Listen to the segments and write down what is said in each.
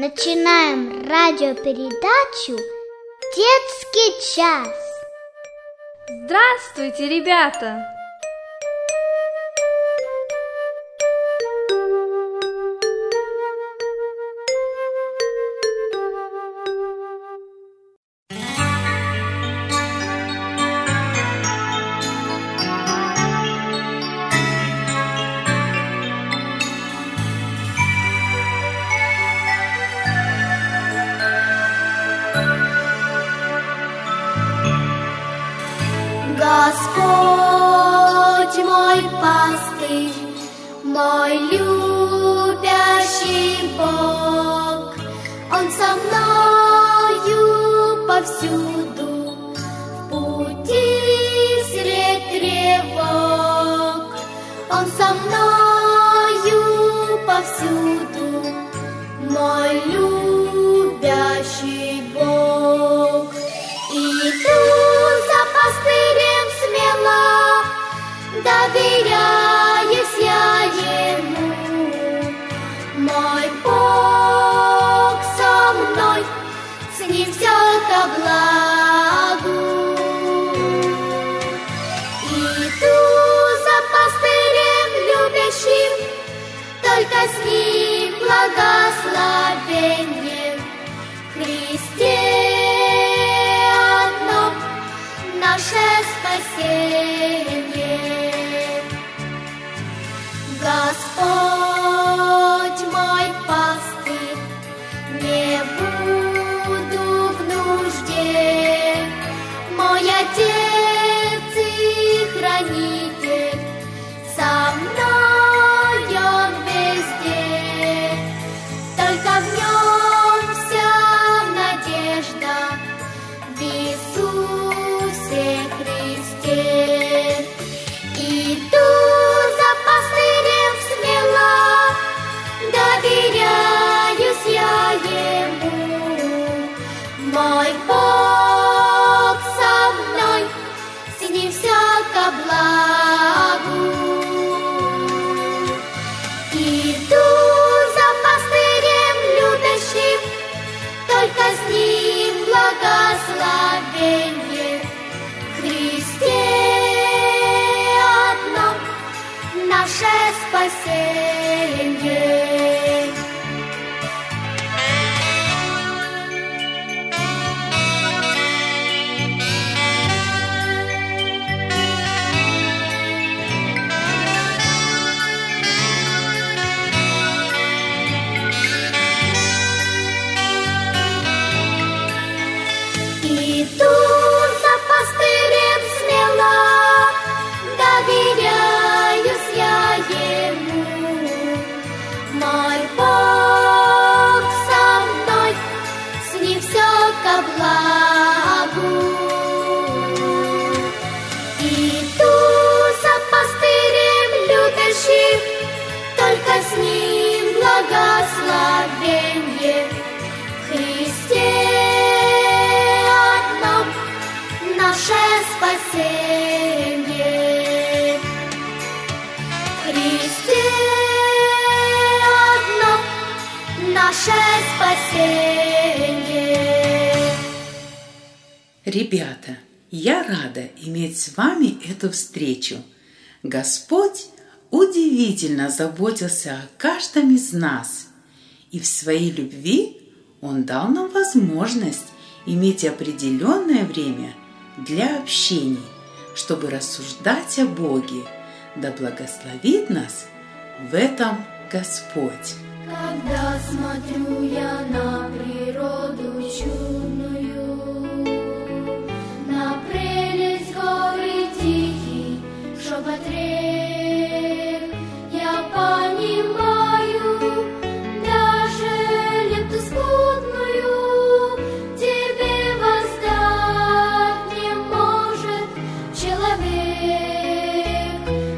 Начинаем радиопередачу «Детский час». Здравствуйте, ребята! Ребята, я рада иметь с вами эту встречу. Господь удивительно заботился о каждом из нас, и в своей любви Он дал нам возможность иметь определенное время для общения, чтобы рассуждать о Боге, да благословит нас в этом Господь. Когда смотрю я на природу чудо, смотрел, я понимаю, даже лепту тебе воздать не может человек.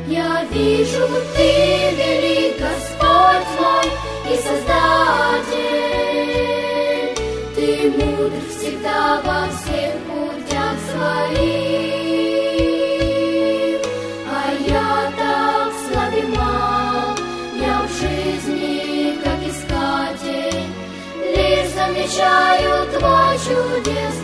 Я вижу, ты велик, Господь мой и Создатель, ты мудр всегда во всем. Замечаю твой чудесный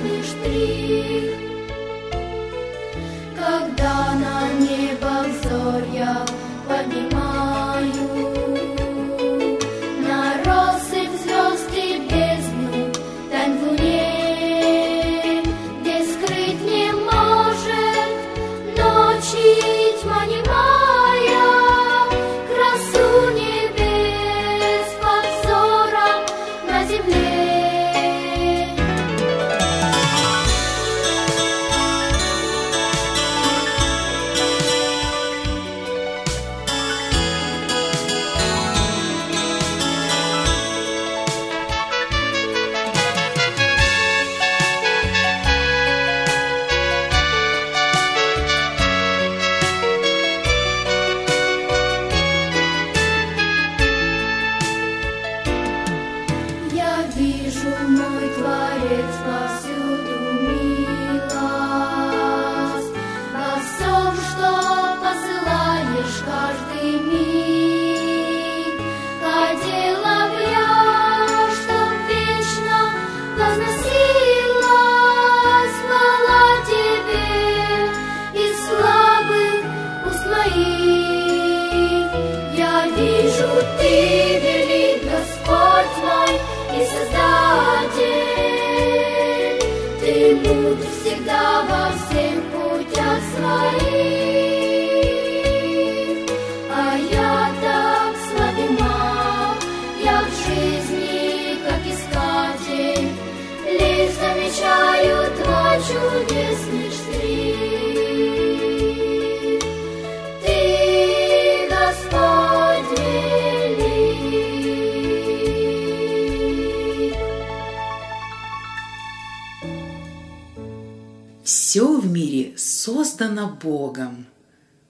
создано Богом.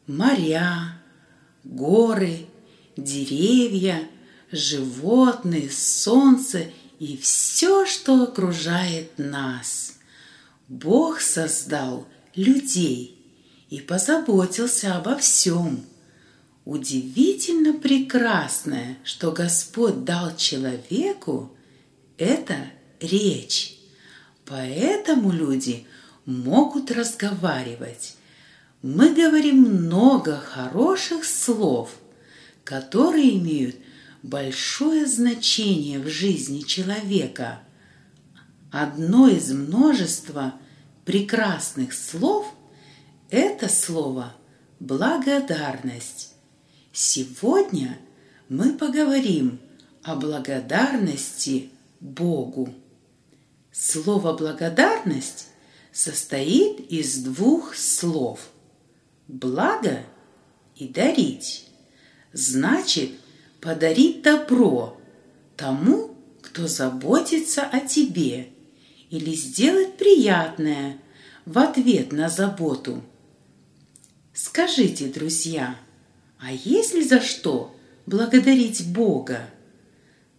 Моря, горы, деревья, животные, солнце и все, что окружает нас. Бог создал людей и позаботился обо всем. Удивительно прекрасное, что Господь дал человеку, это речь. Поэтому люди могут разговаривать. Мы говорим много хороших слов, которые имеют большое значение в жизни человека. Одно из множества прекрасных слов – это слово «благодарность». Сегодня мы поговорим о благодарности Богу. Слово «благодарность» состоит из двух слов «благо» и «дарить». Значит, подарить добро тому, кто заботится о тебе, или сделать приятное в ответ на заботу. Скажите, друзья, а есть ли за что благодарить Бога?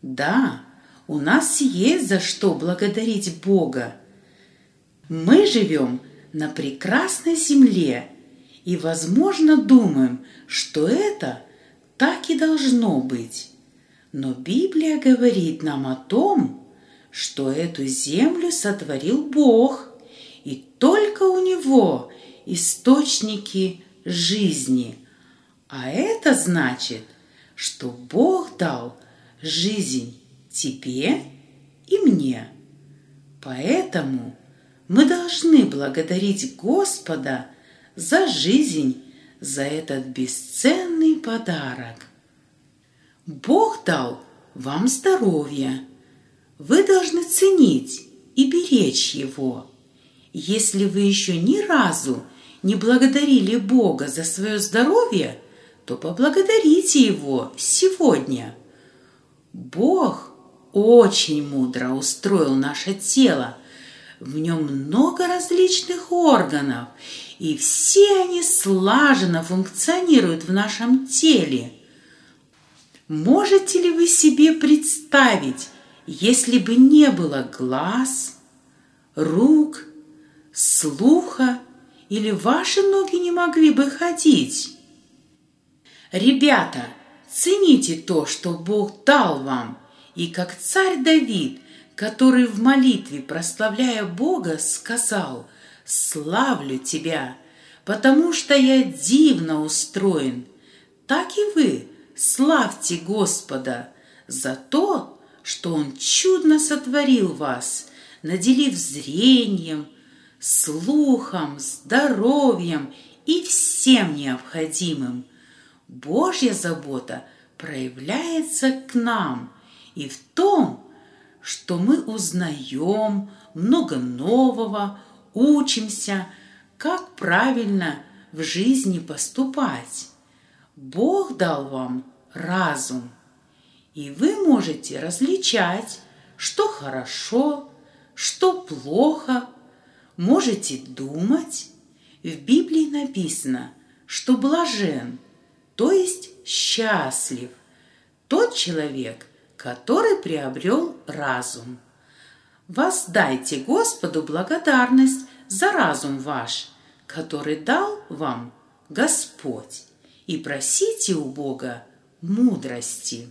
Да, у нас есть за что благодарить Бога. Мы живем на прекрасной земле и, возможно, думаем, что это так и должно быть. Но Библия говорит нам о том, что эту землю сотворил Бог, и только у Него источники жизни. А это значит, что Бог дал жизнь тебе и мне. Поэтому мы должны благодарить Господа за жизнь, за этот бесценный подарок. Бог дал вам здоровье. Вы должны ценить и беречь его. Если вы еще ни разу не благодарили Бога за свое здоровье, то поблагодарите Его сегодня. Бог очень мудро устроил наше тело. В нем много различных органов, и все они слаженно функционируют в нашем теле. Можете ли вы себе представить, если бы не было глаз, рук, слуха, или ваши ноги не могли бы ходить? Ребята, цените то, что Бог дал вам, и как царь Давид, который в молитве, прославляя Бога, сказал «Славлю Тебя, потому что я дивно устроен». Так и вы славьте Господа за то, что Он чудно сотворил вас, наделив зрением, слухом, здоровьем и всем необходимым. Божья забота проявляется к нам и в том, что мы узнаем много нового, учимся, как правильно в жизни поступать. Бог дал вам разум, и вы можете различать, что хорошо, что плохо, можете думать. В Библии написано, что блажен, то есть счастлив, тот человек, который приобрел разум. Воздайте Господу благодарность за разум ваш, который дал вам Господь, и просите у Бога мудрости.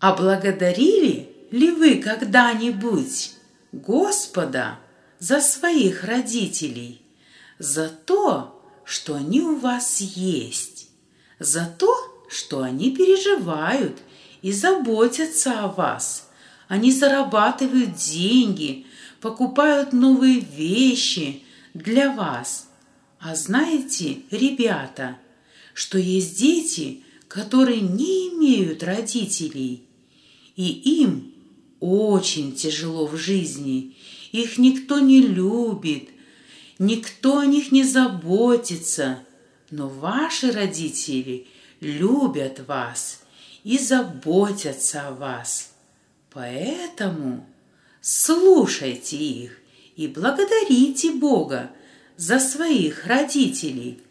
А благодарили ли вы когда-нибудь Господа за своих родителей, за то, что они у вас есть, за то, что они переживают – и заботятся о вас. Они зарабатывают деньги, покупают новые вещи для вас. А знаете, ребята, что есть дети, которые не имеют родителей, и им очень тяжело в жизни, их никто не любит, никто о них не заботится, но ваши родители любят вас – и заботятся о вас. Поэтому слушайте их и благодарите Бога за своих родителей.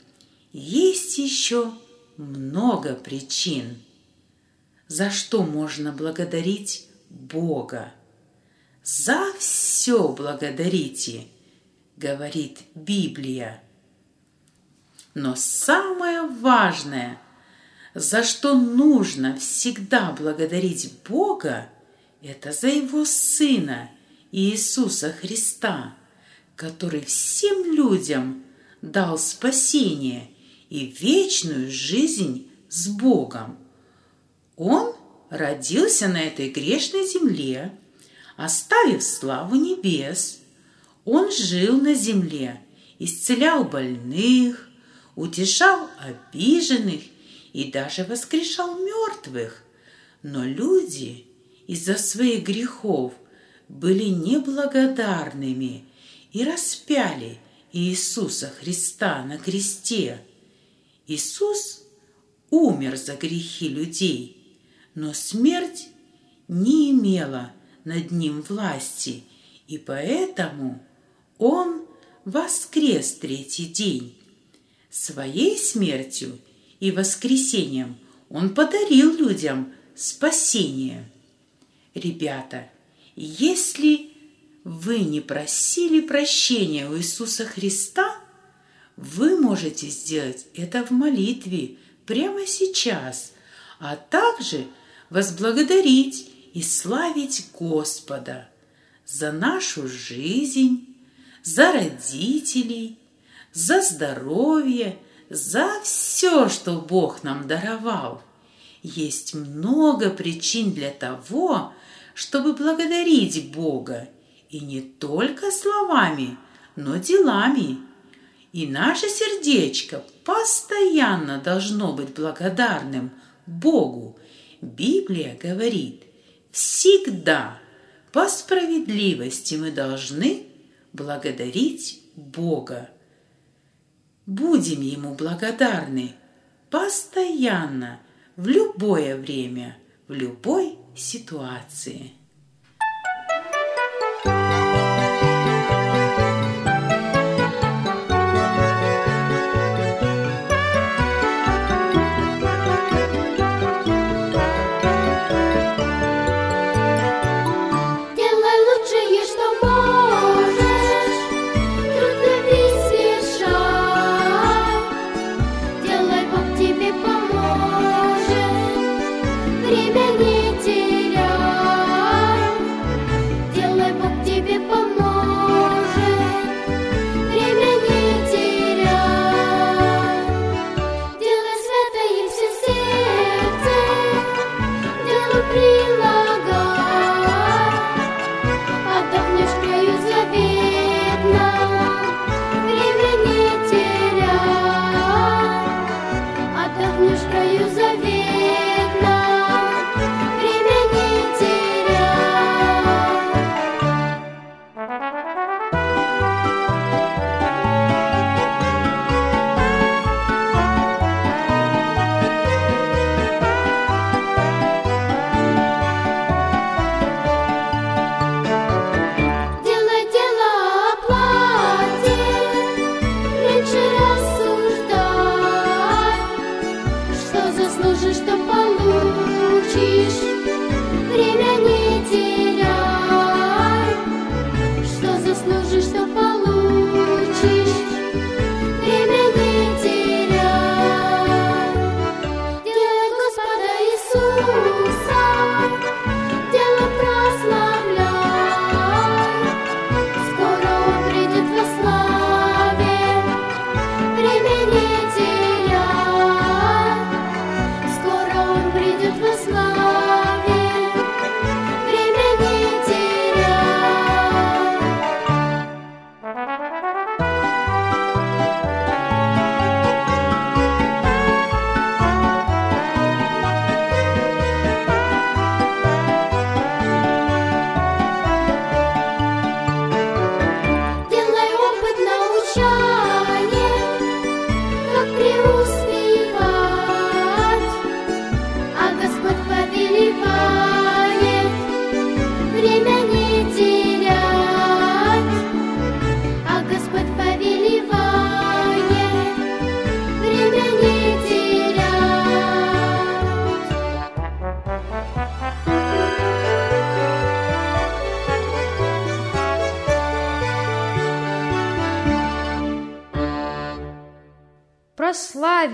Есть еще много причин, за что можно благодарить Бога. За все благодарите, говорит Библия. Но самое важное – за что нужно всегда благодарить Бога, это за Его Сына Иисуса Христа, который всем людям дал спасение и вечную жизнь с Богом. Он родился на этой грешной земле, оставив славу небес. Он жил на земле, исцелял больных, утешал обиженных и даже воскрешал мертвых. Но люди из-за своих грехов были неблагодарными и распяли Иисуса Христа на кресте. Иисус умер за грехи людей, но смерть не имела над ним власти, и поэтому он воскрес третий день. Своей смертью – и воскресением Он подарил людям спасение. Ребята, если вы не просили прощения у Иисуса Христа, вы можете сделать это в молитве прямо сейчас, а также возблагодарить и славить Господа за нашу жизнь, за родителей, за здоровье, за все, что Бог нам даровал. Есть много причин для того, чтобы благодарить Бога, и не только словами, но делами. И наше сердечко постоянно должно быть благодарным Богу. Библия говорит, всегда по справедливости мы должны благодарить Бога. Будем ему благодарны постоянно, в любое время, в любой ситуации. Os raios havia.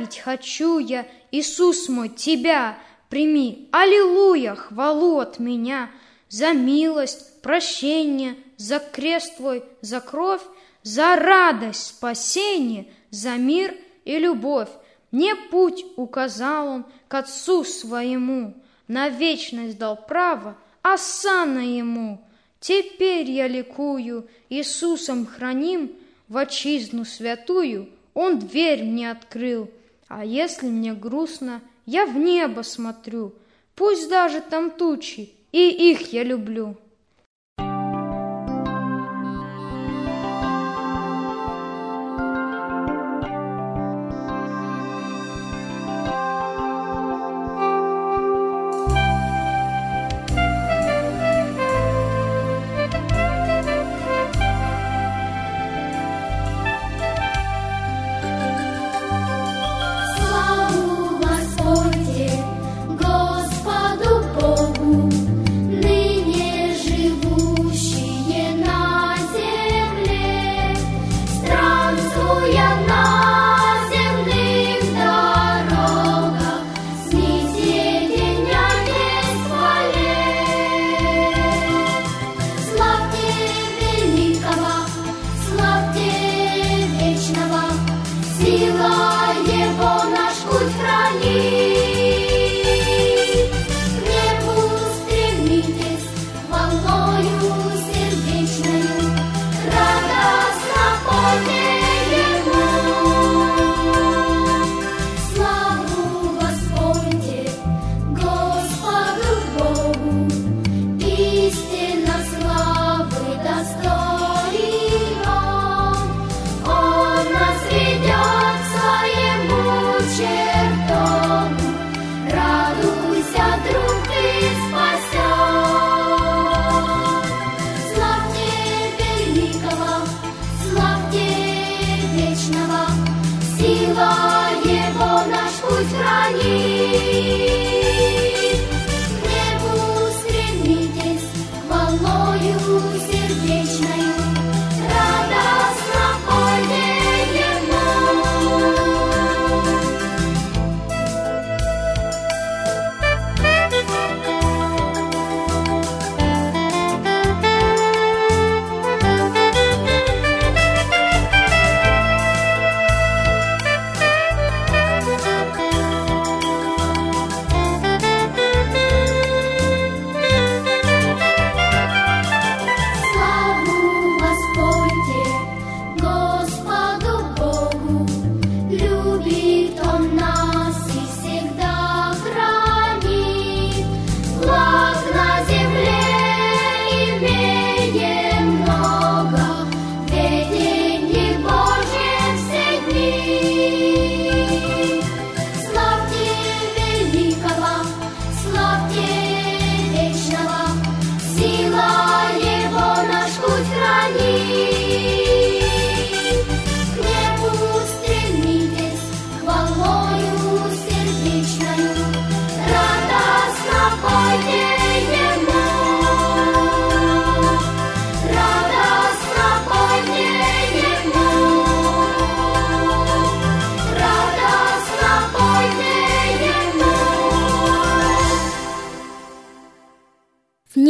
Прославить хочу я, Иисус мой, Тебя, прими, Аллилуйя, хвалу от меня, за милость, прощение, за крест Твой, за кровь, за радость, спасение, за мир и любовь. Мне путь указал Он к Отцу Своему, на вечность дал право, а сана Ему. Теперь я ликую, Иисусом храним, в отчизну святую — он дверь мне открыл, а если мне грустно, я в небо смотрю, пусть даже там тучи, и их я люблю. пусть хранит.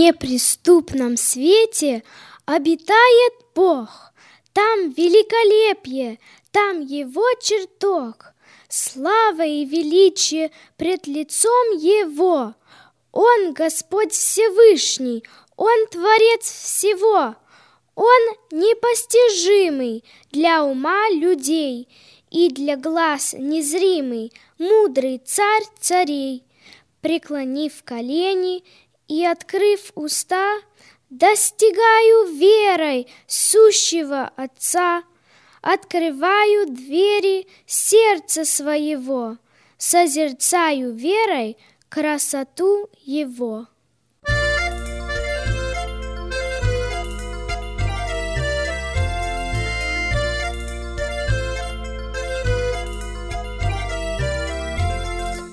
Неприступном свете обитает Бог. Там великолепие, там Его чертог, слава и величие пред лицом Его. Он Господь Всевышний, Он Творец всего, Он непостижимый для ума людей и для глаз незримый, мудрый царь царей. Преклонив колени и открыв уста, достигаю верой сущего Отца, открываю двери сердца своего, созерцаю верой красоту Его.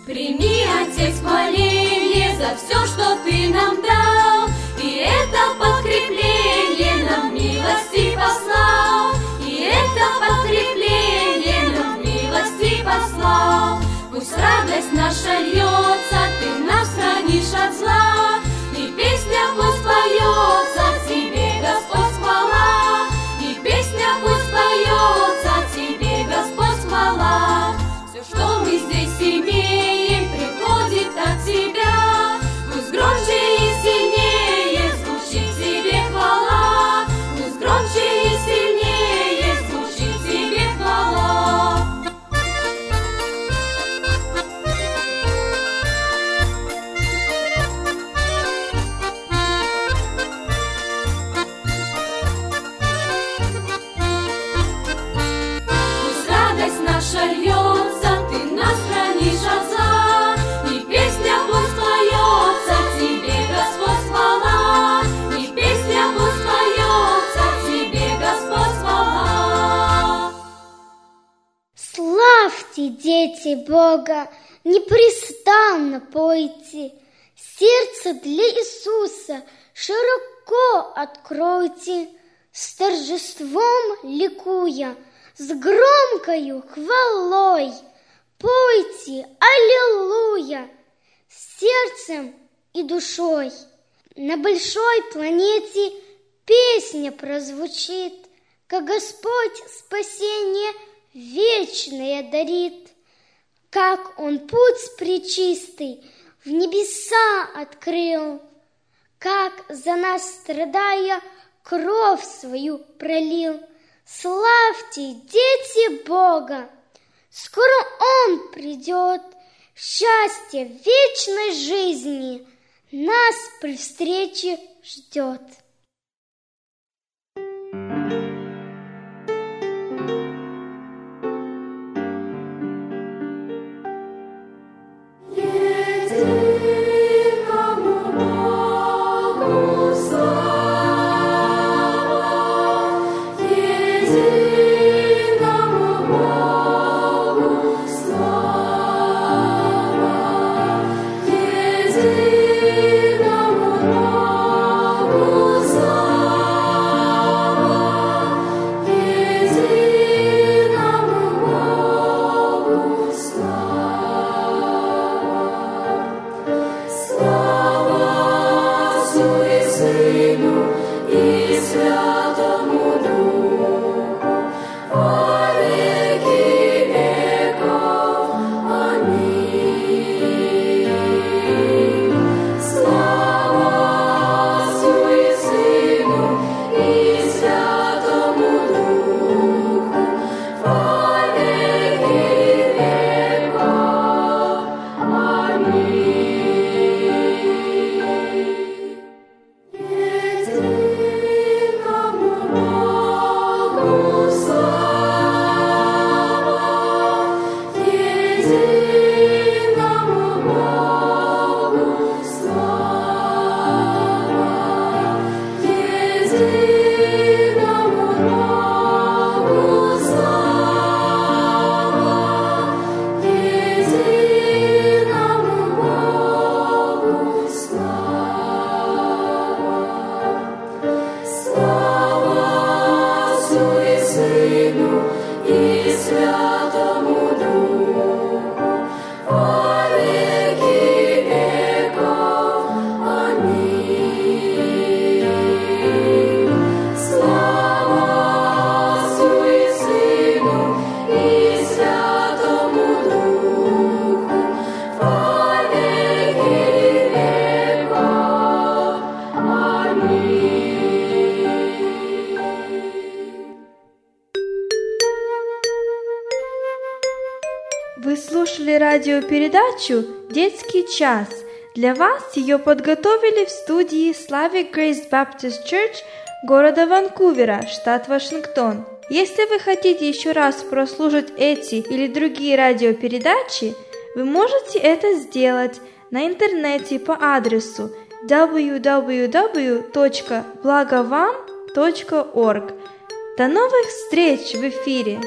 Прими, Отец, моление за все, что дал, И это подкрепление нам милости послал, И это подкрепление нам милости послал. Пусть радость наша льется, Ты нас хранишь от зла, И песня пусть поется дети Бога, непрестанно пойте, Сердце для Иисуса широко откройте, С торжеством ликуя, с громкою хвалой, Пойте Аллилуйя сердцем и душой. На большой планете песня прозвучит, Как Господь спасение вечное дарит, Как Он путь пречистый в небеса открыл, Как за нас страдая кровь свою пролил. Славьте, дети Бога! Скоро Он придет, счастье вечной жизни Нас при встрече ждет. Радиопередачу «Детский час». Для вас ее подготовили в студии Slavic Grace Baptist Church города Ванкувера, штат Вашингтон. Если вы хотите еще раз прослушать эти или другие радиопередачи, вы можете это сделать на интернете по адресу www.благовам.org. До новых встреч в эфире!